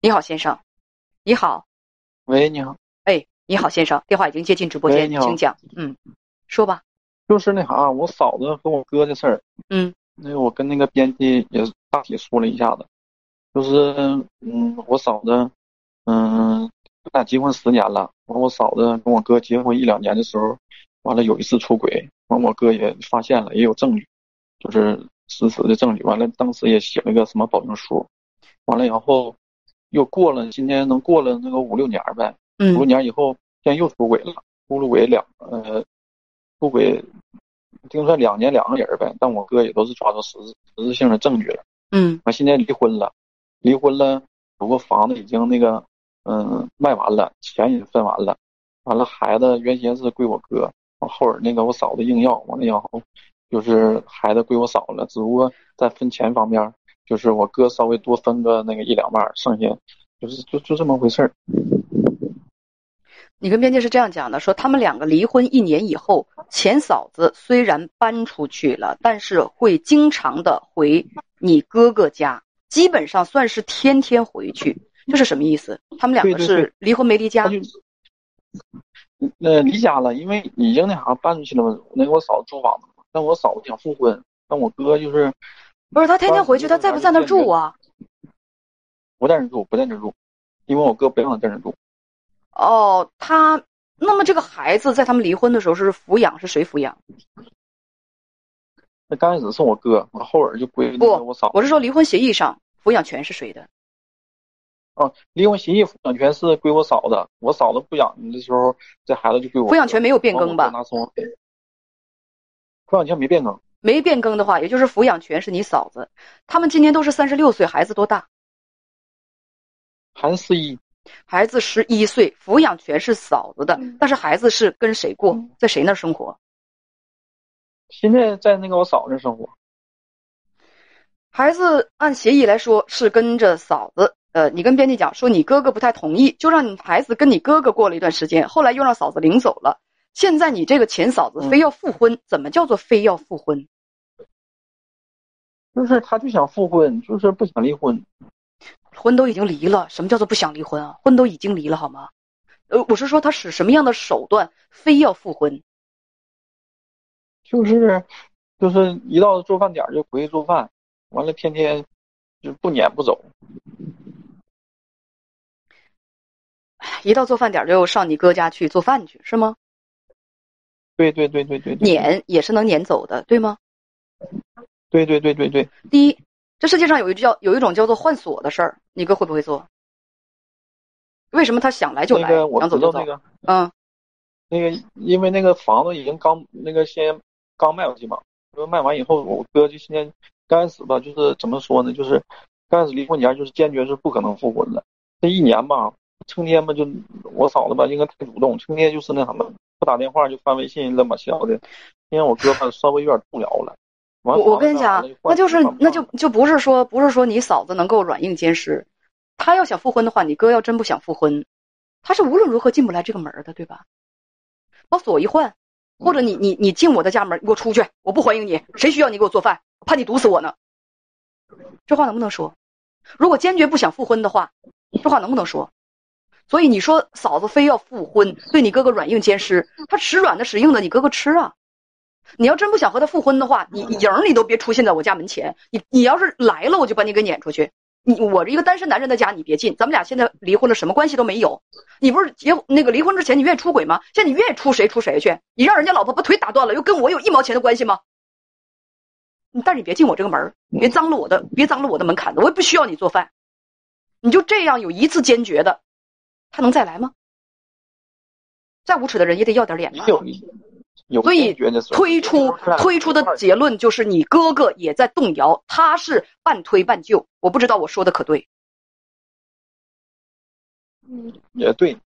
你好，先生。你好，喂，你好。哎，你好，先生，电话已经接进直播间，请讲。嗯，说吧。就是那啥，我嫂子和我哥的事儿。嗯。那个我跟那个编辑也大体说了一下子，就是嗯，我嫂子，嗯，我俩结婚十年了。完，我嫂子跟我哥结婚一两年的时候，完了有一次出轨，完我哥也发现了，也有证据，就是事实时的证据。完了，当时也写了个什么保证书。完了，然后又过了，今天能过了那个五六年呗。嗯。五六年以后，现在又出轨了，出了轨两呃，出轨，听说两年两个人呗。但我哥也都是抓住实质实质性的证据了。嗯。完，现在离婚了，离婚了，不过房子已经那个嗯卖完了，钱也分完了。完了，孩子原先是归我哥，完后儿那个我嫂子硬要，完了然后就是孩子归我嫂了，只不过在分钱方面。就是我哥稍微多分个那个一两万，剩下就是就就这么回事儿。你跟编辑是这样讲的，说他们两个离婚一年以后，前嫂子虽然搬出去了，但是会经常的回你哥哥家，基本上算是天天回去。这是什么意思？他们两个是离婚没离家？那离家了，因为已经那啥搬出去了嘛。那个我嫂子租房子嘛，但我嫂子想复婚，但我哥就是。不是他天天回去，他在不在那住啊？不在那住，不在那住，因为我哥不让他在那住。哦，他那么这个孩子在他们离婚的时候是抚养，是谁抚养？那刚开始是我哥，后儿就归不我嫂。我是说离婚协议上抚养权是谁的？哦，离婚协议抚养权是归我嫂子，我嫂子不养的时候，这孩子就归我。抚养权没有变更吧？抚养权没变更。没变更的话，也就是抚养权是你嫂子。他们今年都是三十六岁，孩子多大？孩子十一。孩子十一岁，抚养权是嫂子的，但是孩子是跟谁过，在谁那生活？现在在那个我嫂子那生活。孩子按协议来说是跟着嫂子。呃，你跟编辑讲说你哥哥不太同意，就让你孩子跟你哥哥过了一段时间，后来又让嫂子领走了。现在你这个前嫂子非要复婚，怎么叫做非要复婚？就是他就想复婚，就是不想离婚。婚都已经离了，什么叫做不想离婚啊？婚都已经离了，好吗？呃，我是说他使什么样的手段非要复婚？就是，就是一到做饭点就回去做饭，完了天天就不撵不走。一到做饭点就上你哥家去做饭去，是吗？对对对对对，撵也是能撵走的，对吗？对对对对对。第一，这世界上有一叫有一种叫做换锁的事儿，你哥会不会做？为什么他想来就来，想走就走？嗯，那个因为那个房子已经刚那个先刚卖出去嘛，因为卖完以后，我哥就现在刚开始吧，就是怎么说呢？就是刚开始离婚前就是坚决是不可能复婚的。这一年吧，成天吧就我嫂子吧应该太主动，成天就是那什么。不打电话就翻微信，那么小的，因为我哥吧稍微有点动摇了。我我跟你讲，那就是那就就不是说不是说你嫂子能够软硬兼施，他要想复婚的话，你哥要真不想复婚，他是无论如何进不来这个门的，对吧？把锁一换，或者你你你进我的家门，你给我出去，我不欢迎你，谁需要你给我做饭？怕你毒死我呢？这话能不能说？如果坚决不想复婚的话，这话能不能说？所以你说嫂子非要复婚，对你哥哥软硬兼施，他使软的使硬的，你哥哥吃啊。你要真不想和他复婚的话，你影你都别出现在我家门前。你你要是来了，我就把你给撵出去。你我这一个单身男人的家，你别进。咱们俩现在离婚了，什么关系都没有。你不是结那个离婚之前你愿意出轨吗？现在你愿意出谁出谁去？你让人家老婆把腿打断了，又跟我有一毛钱的关系吗？但是你别进我这个门别脏了我的，别脏了我的门槛子。我也不需要你做饭，你就这样有一次坚决的。他能再来吗？再无耻的人也得要点脸吧。所以推出推出的结论就是你哥哥也在动摇，他是半推半就。我不知道我说的可对。嗯，也对。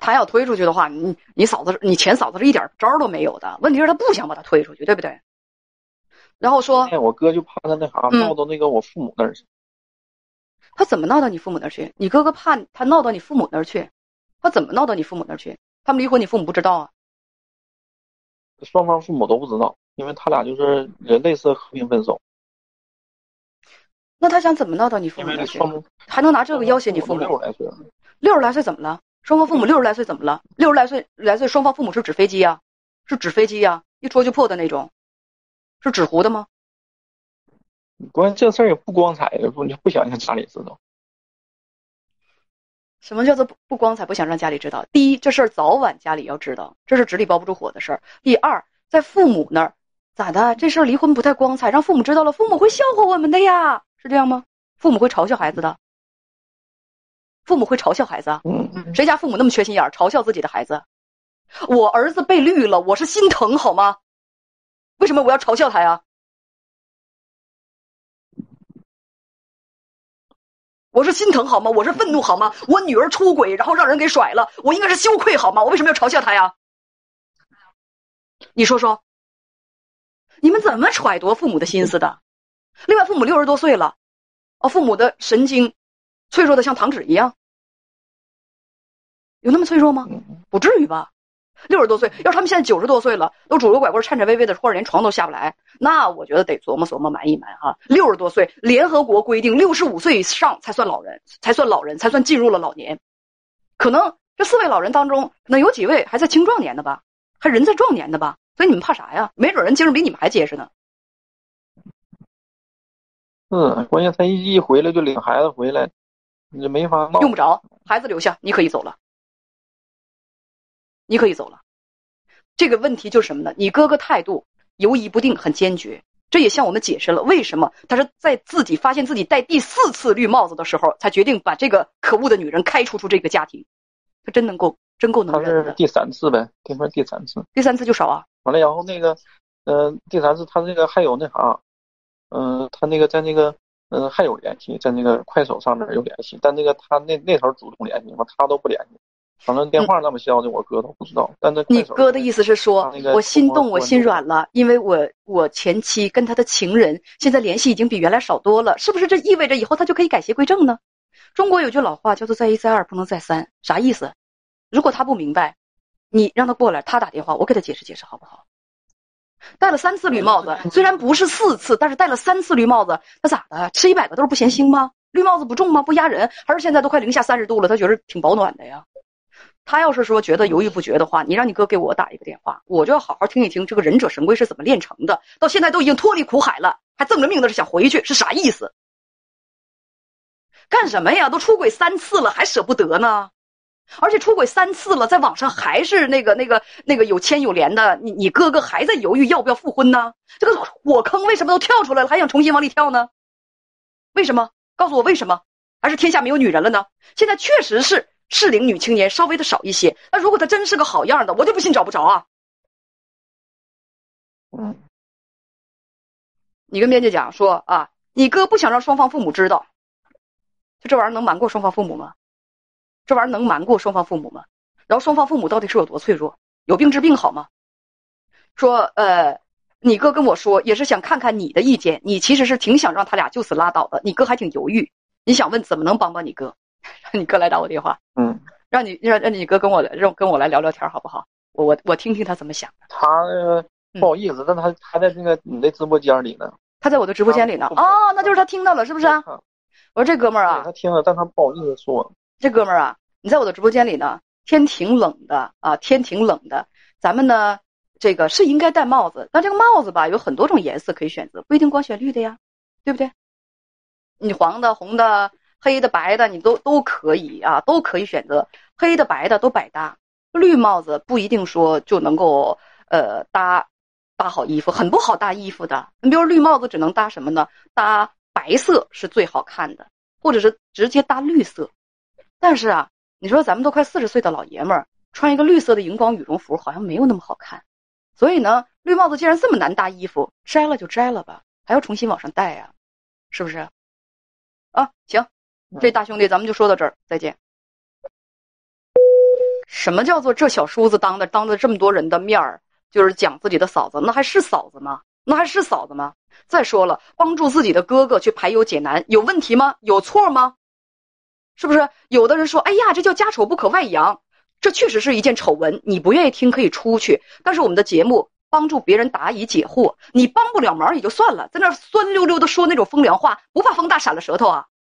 他要推出去的话，你你嫂子你前嫂子是一点招都没有的。问题是，他不想把他推出去，对不对？然后说，我哥就怕他那啥闹到那个我父母那儿去。他怎么闹到你父母那儿去？你哥哥怕他闹到你父母那儿去，他怎么闹到你父母那儿去？他们离婚，你父母不知道啊？双方父母都不知道，因为他俩就是也类似和平分手。那他想怎么闹到你父母那去？还能拿这个要挟你父母？六十来岁。六十来岁怎么了？双方父母六十来岁怎么了？六十来岁来岁，双方父母是纸飞机呀，是纸飞机呀，一戳就破的那种，是纸糊的吗？关键这事儿也不光彩，不你不想让家里知道。什么叫做不不光彩？不想让家里知道。第一，这事儿早晚家里要知道，这是纸里包不住火的事儿。第二，在父母那儿咋的？这事儿离婚不太光彩，让父母知道了，父母会笑话我们的呀，是这样吗？父母会嘲笑孩子的，父母会嘲笑孩子。嗯，谁家父母那么缺心眼儿，嘲笑自己的孩子？我儿子被绿了，我是心疼好吗？为什么我要嘲笑他呀？我是心疼好吗？我是愤怒好吗？我女儿出轨，然后让人给甩了，我应该是羞愧好吗？我为什么要嘲笑她呀？你说说，你们怎么揣度父母的心思的？另外，父母六十多岁了，哦，父母的神经脆弱的像糖纸一样，有那么脆弱吗？不至于吧。六十多岁，要是他们现在九十多岁了，都拄着拐棍、颤颤巍巍的，或者连床都下不来，那我觉得得琢磨琢磨、瞒一瞒哈。六十多岁，联合国规定六十五岁以上才算老人，才算老人，才算进入了老年。可能这四位老人当中，可能有几位还在青壮年的吧，还人在壮年的吧。所以你们怕啥呀？没准人精神比你们还结实呢。嗯，关键他一一回来就领孩子回来，你没法用不着，孩子留下，你可以走了。你可以走了，这个问题就是什么呢？你哥哥态度犹疑不定，很坚决，这也向我们解释了为什么他是在自己发现自己戴第四次绿帽子的时候，才决定把这个可恶的女人开除出这个家庭。他真能够，真够能忍的。第三次呗，听说第三次，第三次就少啊。完了，然后那个，呃，第三次他那个还有那啥，嗯，他那个在那个，嗯，还有联系，在那个快手上面有联系，但那个他那那头主动联系嘛，他都不联系。反正电话那么消的，我哥都不知道。但那你哥的意思是说，我心动，我心软了，因为我我前妻跟他的情人现在联系已经比原来少多了，是不是？这意味着以后他就可以改邪归正呢？中国有句老话叫做“再一再二，不能再三”，啥意思？如果他不明白，你让他过来，他打电话，我给他解释解释，好不好？戴了三次绿帽子，虽然不是四次，但是戴了三次绿帽子，那咋的？吃一百个豆不嫌腥吗？绿帽子不重吗？不压人？还是现在都快零下三十度了，他觉得挺保暖的呀？他要是说觉得犹豫不决的话，你让你哥给我打一个电话，我就要好好听一听这个忍者神龟是怎么炼成的。到现在都已经脱离苦海了，还赠着命的是想回去，是啥意思？干什么呀？都出轨三次了，还舍不得呢？而且出轨三次了，在网上还是那个那个那个有牵有连的，你你哥哥还在犹豫要不要复婚呢？这个火坑为什么都跳出来了，还想重新往里跳呢？为什么？告诉我为什么？还是天下没有女人了呢？现在确实是。适龄女青年稍微的少一些，那如果她真是个好样的，我就不信找不着啊。嗯，你跟编辑讲说啊，你哥不想让双方父母知道，就这玩意儿能瞒过双方父母吗？这玩意儿能瞒过双方父母吗？然后双方父母到底是有多脆弱？有病治病好吗？说呃，你哥跟我说也是想看看你的意见，你其实是挺想让他俩就此拉倒的，你哥还挺犹豫，你想问怎么能帮帮你哥？你哥来打我电话，嗯，让你让让你哥跟我来，让跟我来聊聊天，好不好？我我我听听他怎么想。他不好意思，但他他在那个你的直播间里呢。他在我的直播间里呢。哦，那就是他听到了，是不是？我说这哥们儿啊，他听了，但他不好意思说。这哥们儿啊，你在我的直播间里呢，天挺冷的啊，天挺冷的。咱们呢，这个是应该戴帽子，但这个帽子吧，有很多种颜色可以选择，不一定光选绿的呀，对不对？你黄的、红的。黑的白的你都都可以啊，都可以选择黑的白的都百搭。绿帽子不一定说就能够呃搭搭好衣服，很不好搭衣服的。你比如绿帽子只能搭什么呢？搭白色是最好看的，或者是直接搭绿色。但是啊，你说咱们都快四十岁的老爷们儿穿一个绿色的荧光羽绒服，好像没有那么好看。所以呢，绿帽子既然这么难搭衣服，摘了就摘了吧，还要重新往上戴呀，是不是？啊，行。这大兄弟，咱们就说到这儿，再见。什么叫做这小叔子当的当着这么多人的面儿，就是讲自己的嫂子，那还是嫂子吗？那还是嫂子吗？再说了，帮助自己的哥哥去排忧解难，有问题吗？有错吗？是不是？有的人说，哎呀，这叫家丑不可外扬，这确实是一件丑闻。你不愿意听可以出去，但是我们的节目帮助别人答疑解惑，你帮不了忙也就算了，在那酸溜溜的说那种风凉话，不怕风大闪了舌头啊？